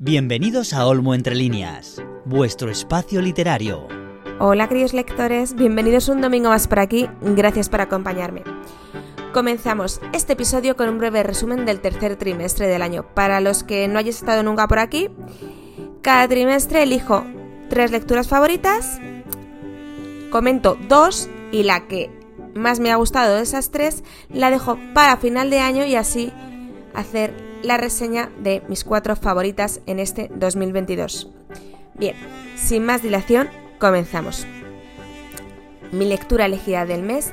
Bienvenidos a Olmo Entre Líneas, vuestro espacio literario. Hola queridos lectores, bienvenidos un domingo más por aquí, gracias por acompañarme. Comenzamos este episodio con un breve resumen del tercer trimestre del año. Para los que no hayáis estado nunca por aquí, cada trimestre elijo tres lecturas favoritas, comento dos y la que más me ha gustado de esas tres la dejo para final de año y así hacer la reseña de mis cuatro favoritas en este 2022. Bien, sin más dilación, comenzamos. Mi lectura elegida del mes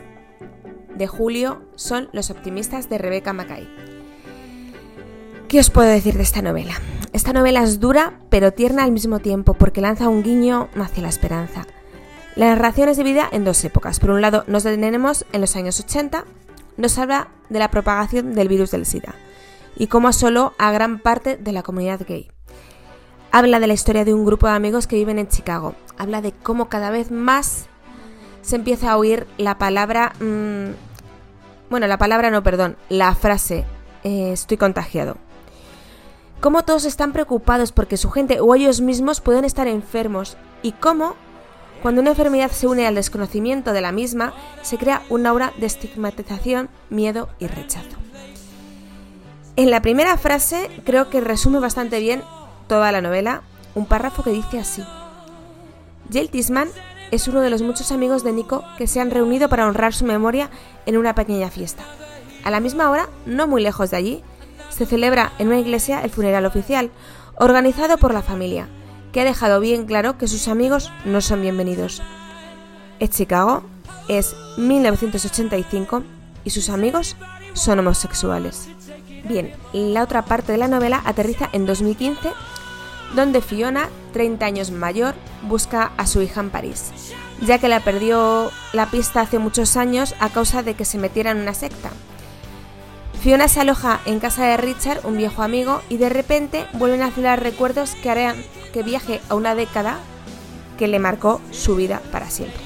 de julio son Los optimistas de Rebecca Mackay. ¿Qué os puedo decir de esta novela? Esta novela es dura pero tierna al mismo tiempo porque lanza un guiño hacia la esperanza. La narración es dividida en dos épocas. Por un lado, nos detenemos en los años 80, nos habla de la propagación del virus del SIDA y cómo asoló a gran parte de la comunidad gay. Habla de la historia de un grupo de amigos que viven en Chicago. Habla de cómo cada vez más se empieza a oír la palabra... Mmm, bueno, la palabra no, perdón, la frase eh, estoy contagiado. Cómo todos están preocupados porque su gente o ellos mismos pueden estar enfermos y cómo, cuando una enfermedad se une al desconocimiento de la misma, se crea un aura de estigmatización, miedo y rechazo. En la primera frase creo que resume bastante bien toda la novela, un párrafo que dice así. Jill Tisman es uno de los muchos amigos de Nico que se han reunido para honrar su memoria en una pequeña fiesta. A la misma hora, no muy lejos de allí, se celebra en una iglesia el funeral oficial, organizado por la familia, que ha dejado bien claro que sus amigos no son bienvenidos. Es Chicago, es 1985 y sus amigos son homosexuales. Bien, la otra parte de la novela aterriza en 2015, donde Fiona, 30 años mayor, busca a su hija en París, ya que la perdió la pista hace muchos años a causa de que se metiera en una secta. Fiona se aloja en casa de Richard, un viejo amigo, y de repente vuelven a aflorar recuerdos que harán que viaje a una década que le marcó su vida para siempre.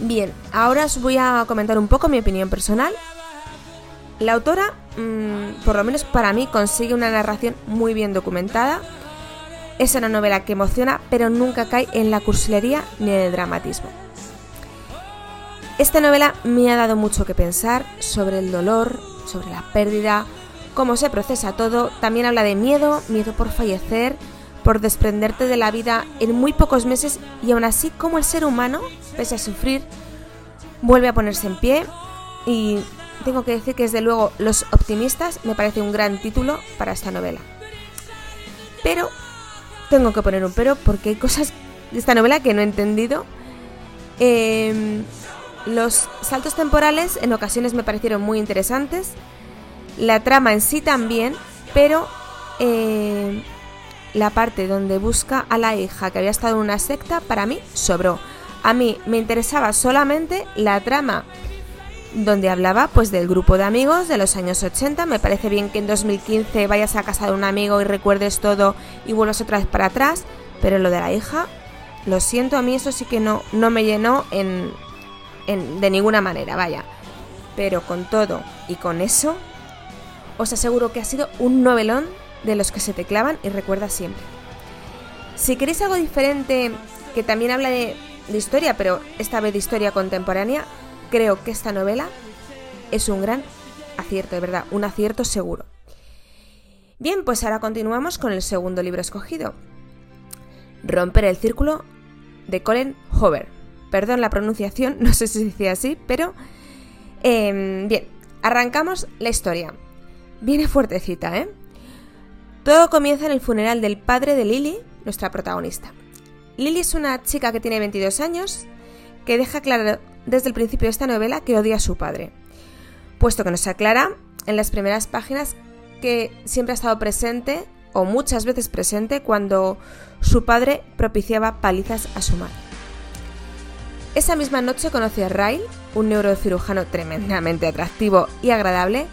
Bien, ahora os voy a comentar un poco mi opinión personal la autora, mm, por lo menos para mí, consigue una narración muy bien documentada. Es una novela que emociona, pero nunca cae en la cursilería ni en el dramatismo. Esta novela me ha dado mucho que pensar sobre el dolor, sobre la pérdida, cómo se procesa todo. También habla de miedo, miedo por fallecer, por desprenderte de la vida en muy pocos meses y aún así como el ser humano, pese a sufrir, vuelve a ponerse en pie y tengo que decir que desde luego Los optimistas me parece un gran título para esta novela. Pero tengo que poner un pero porque hay cosas de esta novela que no he entendido. Em, los saltos temporales en ocasiones me parecieron muy interesantes. La trama en sí también, pero em, la parte donde busca a la hija que había estado en una secta para mí sobró. A mí me interesaba solamente la trama donde hablaba pues del grupo de amigos de los años 80. Me parece bien que en 2015 vayas a casa de un amigo y recuerdes todo y vuelvas otra vez para atrás, pero lo de la hija, lo siento, a mí eso sí que no, no me llenó en, de ninguna manera, vaya. Pero con todo y con eso, os aseguro que ha sido un novelón de los que se te clavan y recuerdas siempre. Si queréis algo diferente, que también habla de, de historia, pero esta vez de historia contemporánea, creo que esta novela es un gran acierto, de verdad, un acierto seguro. Bien, pues ahora continuamos con el segundo libro escogido. Romper el círculo de Colin Hover. Perdón la pronunciación, no sé si se dice así, pero... Em, bien, arrancamos la historia. Viene fuertecita, ¿eh? Todo comienza en el funeral del padre de Lily, nuestra protagonista. Lily es una chica que tiene 22 años, que deja claro desde el principio de esta novela que odia a su padre, puesto que nos aclara en las primeras páginas que siempre ha estado presente o muchas veces presente cuando su padre propiciaba palizas a su madre. Esa misma noche conoce a Ray, un neurocirujano tremendamente atractivo y agradable,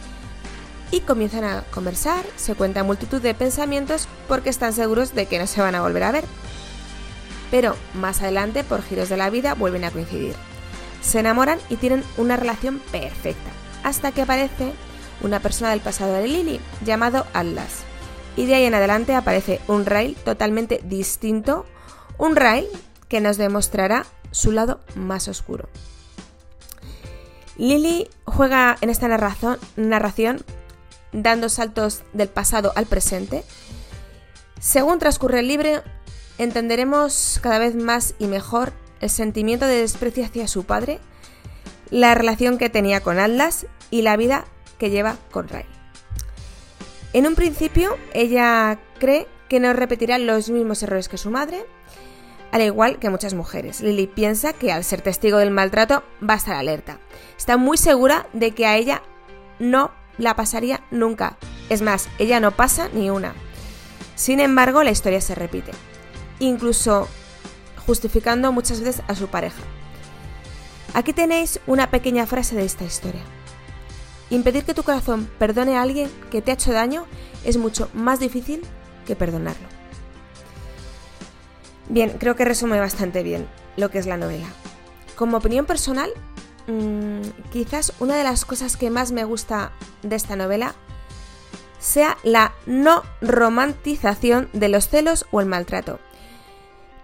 y comienzan a conversar, se cuentan multitud de pensamientos porque están seguros de que no se van a volver a ver. Pero más adelante, por giros de la vida, vuelven a coincidir. Se enamoran y tienen una relación perfecta, hasta que aparece una persona del pasado de Lily, llamado Atlas, y de ahí en adelante aparece un Rail totalmente distinto, un Rail que nos demostrará su lado más oscuro. Lily juega en esta narración, dando saltos del pasado al presente. Según transcurre el libro, entenderemos cada vez más y mejor el sentimiento de desprecio hacia su padre, la relación que tenía con Atlas y la vida que lleva con Ray. En un principio, ella cree que no repetirá los mismos errores que su madre, al igual que muchas mujeres. Lily piensa que al ser testigo del maltrato va a estar alerta. Está muy segura de que a ella no la pasaría nunca. Es más, ella no pasa ni una. Sin embargo, la historia se repite, incluso justificando muchas veces a su pareja. Aquí tenéis una pequeña frase de esta historia. Impedir que tu corazón perdone a alguien que te ha hecho daño es mucho más difícil que perdonarlo. Bien, creo que resume bastante bien lo que es la novela. Como opinión personal, mmm, quizás una de las cosas que más me gusta de esta novela sea la no romantización de los celos o el maltrato.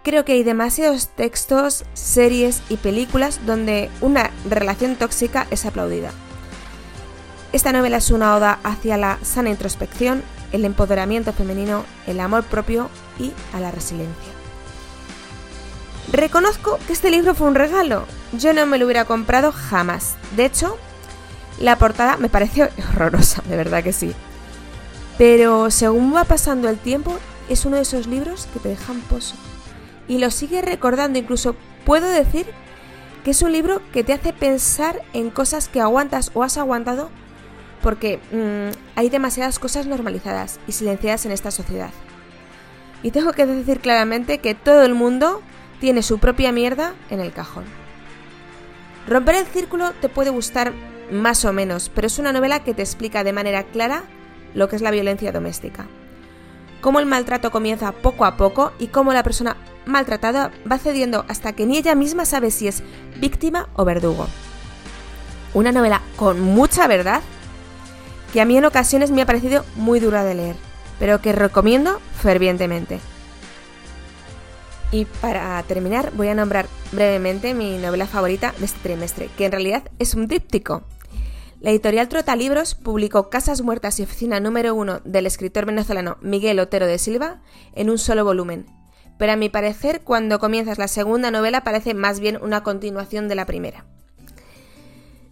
Creo que hay demasiados textos, series y películas donde una relación tóxica es aplaudida. Esta novela es una oda hacia la sana introspección, el empoderamiento femenino, el amor propio y a la resiliencia. Reconozco que este libro fue un regalo. Yo no me lo hubiera comprado jamás. De hecho, la portada me pareció horrorosa, de verdad que sí. Pero según va pasando el tiempo, es uno de esos libros que te dejan pozo. Y lo sigue recordando, incluso puedo decir que es un libro que te hace pensar en cosas que aguantas o has aguantado porque mmm, hay demasiadas cosas normalizadas y silenciadas en esta sociedad. Y tengo que decir claramente que todo el mundo tiene su propia mierda en el cajón. Romper el círculo te puede gustar más o menos, pero es una novela que te explica de manera clara lo que es la violencia doméstica. Cómo el maltrato comienza poco a poco y cómo la persona maltratada va cediendo hasta que ni ella misma sabe si es víctima o verdugo. Una novela con mucha verdad que a mí en ocasiones me ha parecido muy dura de leer, pero que recomiendo fervientemente. Y para terminar, voy a nombrar brevemente mi novela favorita de este trimestre, que en realidad es un tríptico. La editorial Trota Libros publicó Casas Muertas y Oficina número uno del escritor venezolano Miguel Otero de Silva en un solo volumen. Pero a mi parecer, cuando comienzas la segunda novela parece más bien una continuación de la primera.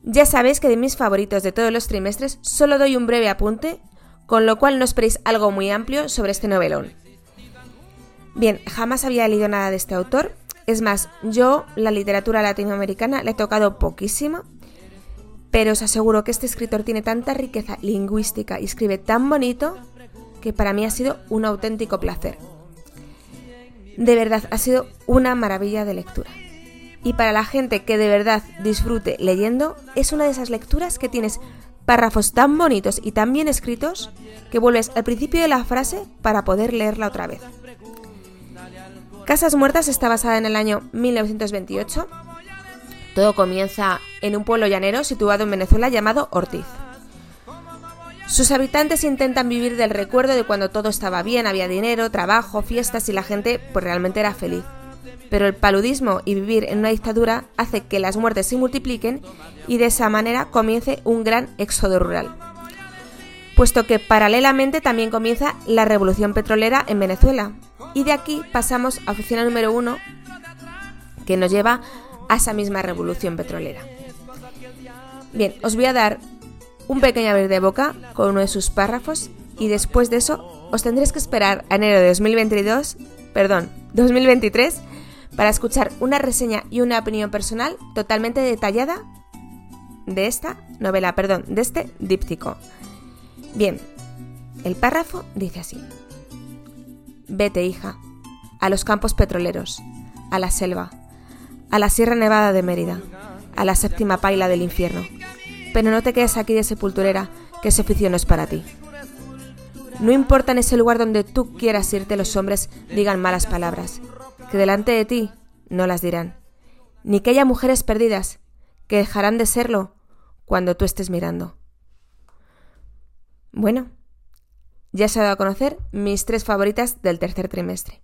Ya sabéis que de mis favoritos de todos los trimestres solo doy un breve apunte, con lo cual no esperéis algo muy amplio sobre este novelón. Bien, jamás había leído nada de este autor. Es más, yo la literatura latinoamericana le he tocado poquísimo, pero os aseguro que este escritor tiene tanta riqueza lingüística y escribe tan bonito que para mí ha sido un auténtico placer. De verdad, ha sido una maravilla de lectura. Y para la gente que de verdad disfrute leyendo, es una de esas lecturas que tienes párrafos tan bonitos y tan bien escritos que vuelves al principio de la frase para poder leerla otra vez. Casas Muertas está basada en el año 1928. Todo comienza en un pueblo llanero situado en Venezuela llamado Ortiz. Sus habitantes intentan vivir del recuerdo de cuando todo estaba bien, había dinero, trabajo, fiestas y la gente pues realmente era feliz. Pero el paludismo y vivir en una dictadura hace que las muertes se multipliquen y de esa manera comience un gran éxodo rural. Puesto que paralelamente también comienza la revolución petrolera en Venezuela, y de aquí pasamos a oficina número uno, que nos lleva a esa misma revolución petrolera. Bien, os voy a dar un pequeño abrir de boca con uno de sus párrafos y después de eso os tendréis que esperar a enero de 2022, perdón, 2023 para escuchar una reseña y una opinión personal totalmente detallada de esta novela, perdón, de este díptico. Bien, el párrafo dice así. Vete, hija, a los campos petroleros, a la selva, a la Sierra Nevada de Mérida, a la séptima paila del infierno. Pero no te quedes aquí de sepulturera, que ese oficio no es para ti. No importa en ese lugar donde tú quieras irte los hombres digan malas palabras, que delante de ti no las dirán, ni que haya mujeres perdidas, que dejarán de serlo cuando tú estés mirando. Bueno, ya se ha dado a conocer mis tres favoritas del tercer trimestre.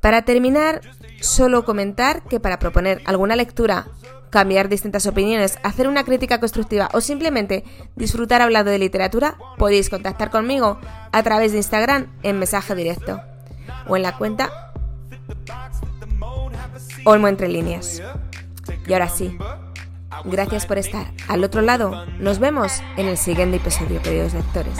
Para terminar, solo comentar que para proponer alguna lectura, cambiar distintas opiniones, hacer una crítica constructiva o simplemente disfrutar hablando de literatura, podéis contactar conmigo a través de Instagram en mensaje directo o en la cuenta Olmo entre líneas. Y ahora sí, gracias por estar al otro lado. Nos vemos en el siguiente episodio, queridos lectores.